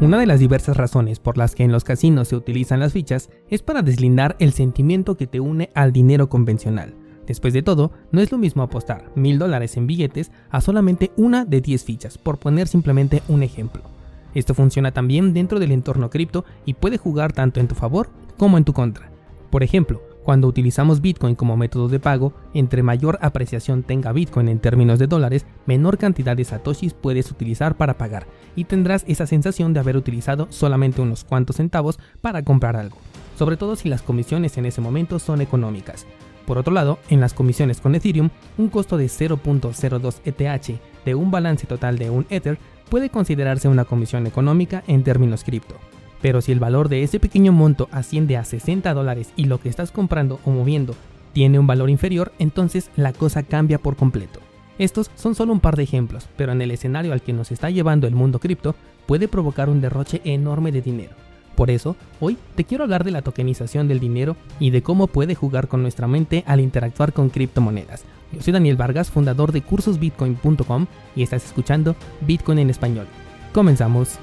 Una de las diversas razones por las que en los casinos se utilizan las fichas es para deslindar el sentimiento que te une al dinero convencional. Después de todo, no es lo mismo apostar mil dólares en billetes a solamente una de 10 fichas, por poner simplemente un ejemplo. Esto funciona también dentro del entorno cripto y puede jugar tanto en tu favor como en tu contra. Por ejemplo, cuando utilizamos Bitcoin como método de pago, entre mayor apreciación tenga Bitcoin en términos de dólares, menor cantidad de satoshis puedes utilizar para pagar y tendrás esa sensación de haber utilizado solamente unos cuantos centavos para comprar algo, sobre todo si las comisiones en ese momento son económicas. Por otro lado, en las comisiones con Ethereum, un costo de 0.02 ETH de un balance total de un Ether puede considerarse una comisión económica en términos cripto. Pero si el valor de ese pequeño monto asciende a 60 dólares y lo que estás comprando o moviendo tiene un valor inferior, entonces la cosa cambia por completo. Estos son solo un par de ejemplos, pero en el escenario al que nos está llevando el mundo cripto puede provocar un derroche enorme de dinero. Por eso, hoy te quiero hablar de la tokenización del dinero y de cómo puede jugar con nuestra mente al interactuar con criptomonedas. Yo soy Daniel Vargas, fundador de cursosbitcoin.com y estás escuchando Bitcoin en español. Comenzamos.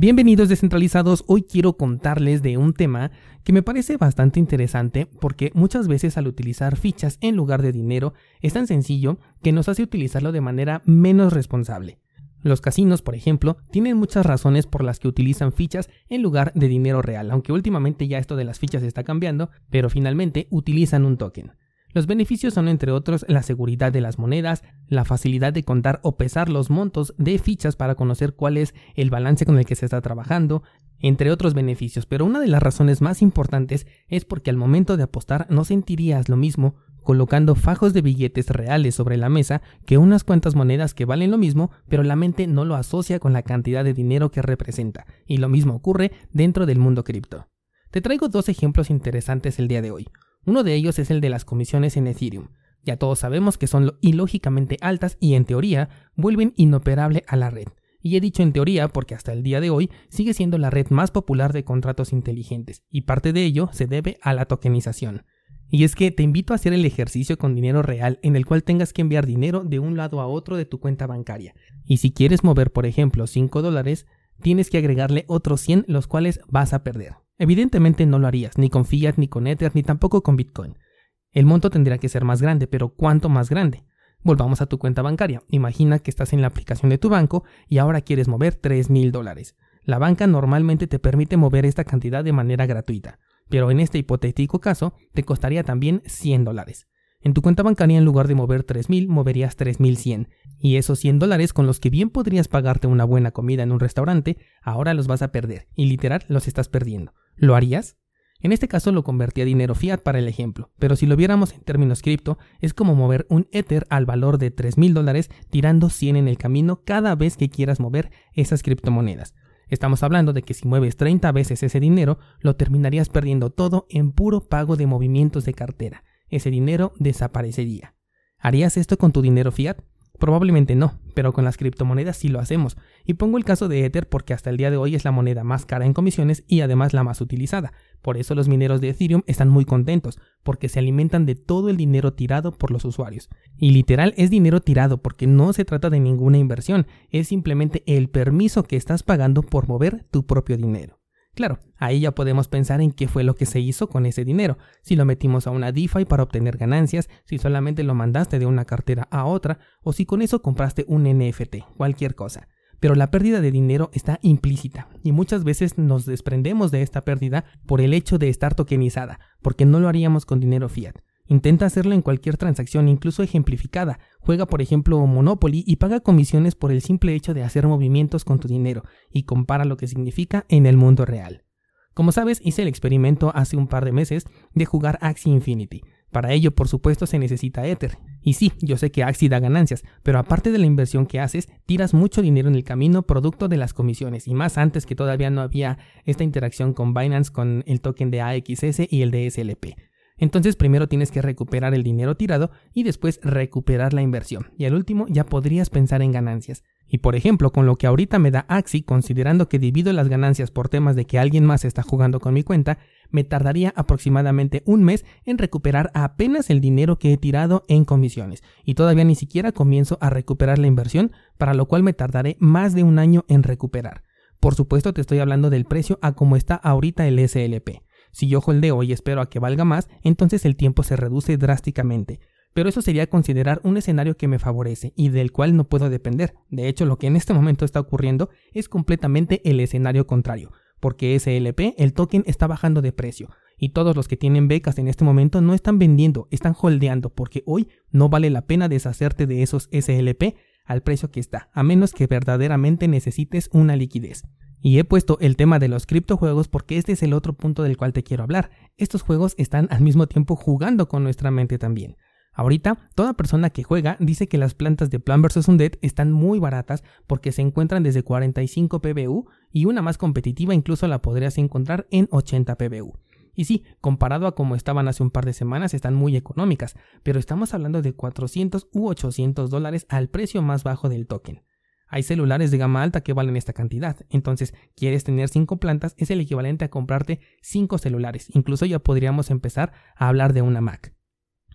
Bienvenidos descentralizados, hoy quiero contarles de un tema que me parece bastante interesante porque muchas veces al utilizar fichas en lugar de dinero es tan sencillo que nos hace utilizarlo de manera menos responsable. Los casinos, por ejemplo, tienen muchas razones por las que utilizan fichas en lugar de dinero real, aunque últimamente ya esto de las fichas está cambiando, pero finalmente utilizan un token. Los beneficios son entre otros la seguridad de las monedas, la facilidad de contar o pesar los montos de fichas para conocer cuál es el balance con el que se está trabajando, entre otros beneficios, pero una de las razones más importantes es porque al momento de apostar no sentirías lo mismo colocando fajos de billetes reales sobre la mesa que unas cuantas monedas que valen lo mismo, pero la mente no lo asocia con la cantidad de dinero que representa, y lo mismo ocurre dentro del mundo cripto. Te traigo dos ejemplos interesantes el día de hoy. Uno de ellos es el de las comisiones en Ethereum. Ya todos sabemos que son ilógicamente altas y en teoría vuelven inoperable a la red. Y he dicho en teoría porque hasta el día de hoy sigue siendo la red más popular de contratos inteligentes, y parte de ello se debe a la tokenización. Y es que te invito a hacer el ejercicio con dinero real en el cual tengas que enviar dinero de un lado a otro de tu cuenta bancaria. Y si quieres mover, por ejemplo, 5 dólares, tienes que agregarle otros 100 los cuales vas a perder. Evidentemente no lo harías, ni con Fiat, ni con Ether, ni tampoco con Bitcoin. El monto tendría que ser más grande, pero ¿cuánto más grande? Volvamos a tu cuenta bancaria. Imagina que estás en la aplicación de tu banco y ahora quieres mover 3 mil dólares. La banca normalmente te permite mover esta cantidad de manera gratuita, pero en este hipotético caso te costaría también 100 dólares. En tu cuenta bancaria en lugar de mover 3.000 moverías 3.100 y esos 100 dólares con los que bien podrías pagarte una buena comida en un restaurante, ahora los vas a perder y literal los estás perdiendo. ¿Lo harías? En este caso lo convertí a dinero fiat para el ejemplo, pero si lo viéramos en términos cripto, es como mover un Ether al valor de 3.000 dólares tirando 100 en el camino cada vez que quieras mover esas criptomonedas. Estamos hablando de que si mueves 30 veces ese dinero, lo terminarías perdiendo todo en puro pago de movimientos de cartera ese dinero desaparecería. ¿Harías esto con tu dinero fiat? Probablemente no, pero con las criptomonedas sí lo hacemos. Y pongo el caso de Ether porque hasta el día de hoy es la moneda más cara en comisiones y además la más utilizada. Por eso los mineros de Ethereum están muy contentos, porque se alimentan de todo el dinero tirado por los usuarios. Y literal es dinero tirado porque no se trata de ninguna inversión, es simplemente el permiso que estás pagando por mover tu propio dinero. Claro, ahí ya podemos pensar en qué fue lo que se hizo con ese dinero, si lo metimos a una DeFi para obtener ganancias, si solamente lo mandaste de una cartera a otra, o si con eso compraste un NFT, cualquier cosa. Pero la pérdida de dinero está implícita y muchas veces nos desprendemos de esta pérdida por el hecho de estar tokenizada, porque no lo haríamos con dinero fiat. Intenta hacerlo en cualquier transacción, incluso ejemplificada. Juega, por ejemplo, Monopoly y paga comisiones por el simple hecho de hacer movimientos con tu dinero y compara lo que significa en el mundo real. Como sabes, hice el experimento hace un par de meses de jugar Axie Infinity. Para ello, por supuesto, se necesita Ether. Y sí, yo sé que Axie da ganancias, pero aparte de la inversión que haces, tiras mucho dinero en el camino producto de las comisiones, y más antes que todavía no había esta interacción con Binance con el token de AXS y el de SLP. Entonces primero tienes que recuperar el dinero tirado y después recuperar la inversión. Y al último ya podrías pensar en ganancias. Y por ejemplo, con lo que ahorita me da Axi, considerando que divido las ganancias por temas de que alguien más está jugando con mi cuenta, me tardaría aproximadamente un mes en recuperar apenas el dinero que he tirado en comisiones. Y todavía ni siquiera comienzo a recuperar la inversión, para lo cual me tardaré más de un año en recuperar. Por supuesto te estoy hablando del precio a como está ahorita el SLP. Si yo holdeo y espero a que valga más, entonces el tiempo se reduce drásticamente. Pero eso sería considerar un escenario que me favorece y del cual no puedo depender. De hecho, lo que en este momento está ocurriendo es completamente el escenario contrario, porque SLP, el token está bajando de precio, y todos los que tienen becas en este momento no están vendiendo, están holdeando, porque hoy no vale la pena deshacerte de esos SLP al precio que está, a menos que verdaderamente necesites una liquidez. Y he puesto el tema de los criptojuegos porque este es el otro punto del cual te quiero hablar. Estos juegos están al mismo tiempo jugando con nuestra mente también. Ahorita, toda persona que juega dice que las plantas de Plan vs. Undead están muy baratas porque se encuentran desde 45 PBU y una más competitiva incluso la podrías encontrar en 80 PBU. Y sí, comparado a como estaban hace un par de semanas, están muy económicas, pero estamos hablando de 400 u 800 dólares al precio más bajo del token. Hay celulares de gama alta que valen esta cantidad, entonces quieres tener 5 plantas es el equivalente a comprarte 5 celulares, incluso ya podríamos empezar a hablar de una Mac.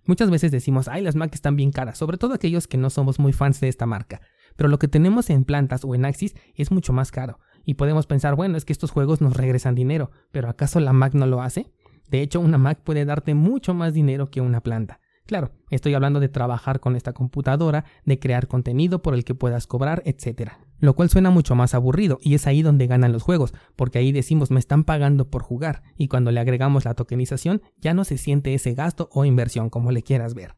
Muchas veces decimos, ay, las Mac están bien caras, sobre todo aquellos que no somos muy fans de esta marca, pero lo que tenemos en plantas o en Axis es mucho más caro, y podemos pensar, bueno, es que estos juegos nos regresan dinero, pero ¿acaso la Mac no lo hace? De hecho, una Mac puede darte mucho más dinero que una planta. Claro, estoy hablando de trabajar con esta computadora, de crear contenido por el que puedas cobrar, etc. Lo cual suena mucho más aburrido y es ahí donde ganan los juegos, porque ahí decimos me están pagando por jugar y cuando le agregamos la tokenización ya no se siente ese gasto o inversión como le quieras ver.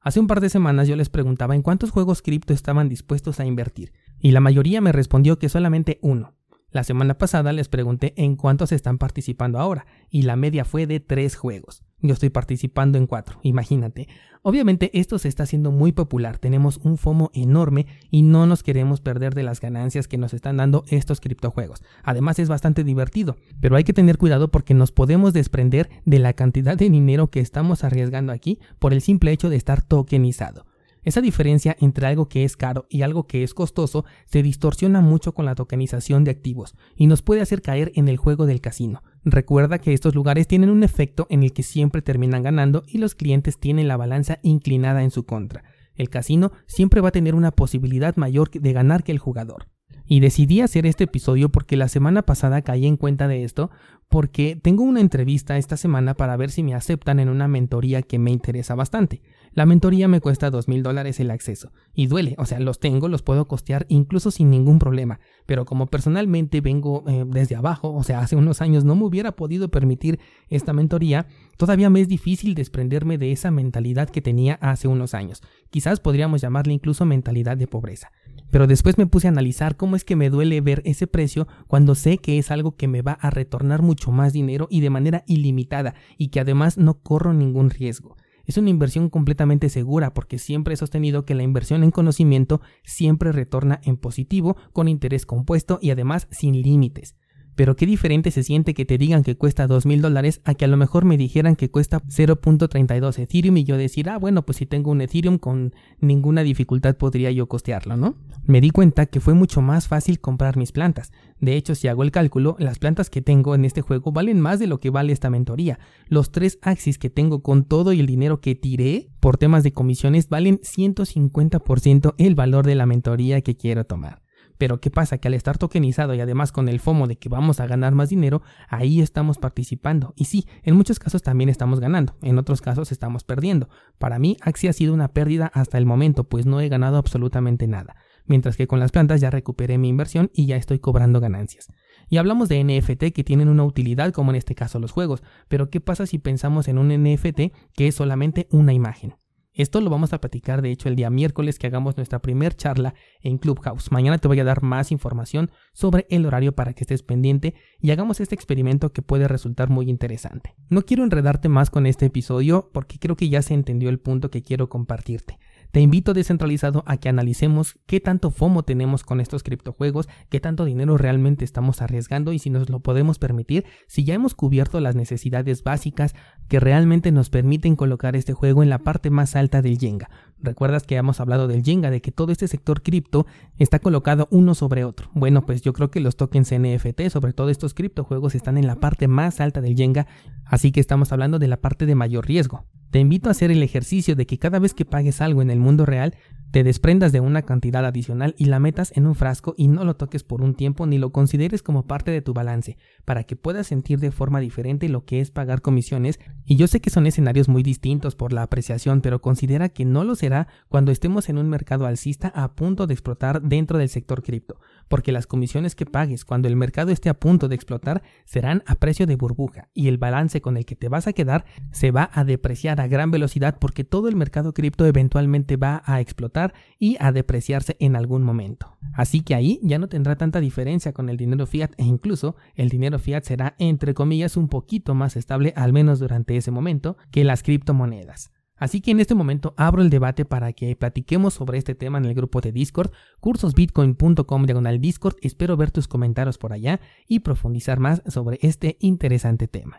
Hace un par de semanas yo les preguntaba en cuántos juegos cripto estaban dispuestos a invertir y la mayoría me respondió que solamente uno. La semana pasada les pregunté en cuántos están participando ahora y la media fue de tres juegos. Yo estoy participando en cuatro, imagínate. Obviamente esto se está haciendo muy popular, tenemos un FOMO enorme y no nos queremos perder de las ganancias que nos están dando estos criptojuegos. Además es bastante divertido, pero hay que tener cuidado porque nos podemos desprender de la cantidad de dinero que estamos arriesgando aquí por el simple hecho de estar tokenizado. Esa diferencia entre algo que es caro y algo que es costoso se distorsiona mucho con la tokenización de activos y nos puede hacer caer en el juego del casino. Recuerda que estos lugares tienen un efecto en el que siempre terminan ganando y los clientes tienen la balanza inclinada en su contra. El casino siempre va a tener una posibilidad mayor de ganar que el jugador. Y decidí hacer este episodio porque la semana pasada caí en cuenta de esto, porque tengo una entrevista esta semana para ver si me aceptan en una mentoría que me interesa bastante. La mentoría me cuesta dos mil dólares el acceso, y duele, o sea, los tengo, los puedo costear incluso sin ningún problema, pero como personalmente vengo eh, desde abajo, o sea, hace unos años no me hubiera podido permitir esta mentoría, todavía me es difícil desprenderme de esa mentalidad que tenía hace unos años. Quizás podríamos llamarle incluso mentalidad de pobreza. Pero después me puse a analizar cómo es que me duele ver ese precio cuando sé que es algo que me va a retornar mucho más dinero y de manera ilimitada y que además no corro ningún riesgo. Es una inversión completamente segura porque siempre he sostenido que la inversión en conocimiento siempre retorna en positivo, con interés compuesto y además sin límites. Pero qué diferente se siente que te digan que cuesta dos mil dólares a que a lo mejor me dijeran que cuesta 0.32 Ethereum y yo decir, ah, bueno, pues si tengo un Ethereum con ninguna dificultad podría yo costearlo, ¿no? Me di cuenta que fue mucho más fácil comprar mis plantas. De hecho, si hago el cálculo, las plantas que tengo en este juego valen más de lo que vale esta mentoría. Los tres Axis que tengo con todo y el dinero que tiré por temas de comisiones valen 150% el valor de la mentoría que quiero tomar. Pero ¿qué pasa? Que al estar tokenizado y además con el FOMO de que vamos a ganar más dinero, ahí estamos participando. Y sí, en muchos casos también estamos ganando, en otros casos estamos perdiendo. Para mí, Axi ha sido una pérdida hasta el momento, pues no he ganado absolutamente nada. Mientras que con las plantas ya recuperé mi inversión y ya estoy cobrando ganancias. Y hablamos de NFT que tienen una utilidad, como en este caso los juegos, pero ¿qué pasa si pensamos en un NFT que es solamente una imagen? Esto lo vamos a platicar de hecho el día miércoles que hagamos nuestra primer charla en Clubhouse. Mañana te voy a dar más información sobre el horario para que estés pendiente y hagamos este experimento que puede resultar muy interesante. No quiero enredarte más con este episodio porque creo que ya se entendió el punto que quiero compartirte. Te invito descentralizado a que analicemos qué tanto FOMO tenemos con estos criptojuegos, qué tanto dinero realmente estamos arriesgando y si nos lo podemos permitir, si ya hemos cubierto las necesidades básicas que realmente nos permiten colocar este juego en la parte más alta del Jenga. Recuerdas que hemos hablado del Jenga, de que todo este sector cripto está colocado uno sobre otro. Bueno, pues yo creo que los tokens NFT, sobre todo estos criptojuegos, están en la parte más alta del Jenga, así que estamos hablando de la parte de mayor riesgo. Te invito a hacer el ejercicio de que cada vez que pagues algo en el mundo real, te desprendas de una cantidad adicional y la metas en un frasco y no lo toques por un tiempo ni lo consideres como parte de tu balance, para que puedas sentir de forma diferente lo que es pagar comisiones. Y yo sé que son escenarios muy distintos por la apreciación, pero considera que no lo será cuando estemos en un mercado alcista a punto de explotar dentro del sector cripto, porque las comisiones que pagues cuando el mercado esté a punto de explotar serán a precio de burbuja y el balance con el que te vas a quedar se va a depreciar a gran velocidad porque todo el mercado cripto eventualmente va a explotar y a depreciarse en algún momento. Así que ahí ya no tendrá tanta diferencia con el dinero fiat e incluso el dinero fiat será entre comillas un poquito más estable al menos durante ese momento que las criptomonedas. Así que en este momento abro el debate para que platiquemos sobre este tema en el grupo de Discord, cursosbitcoin.com diagonal Discord. Espero ver tus comentarios por allá y profundizar más sobre este interesante tema.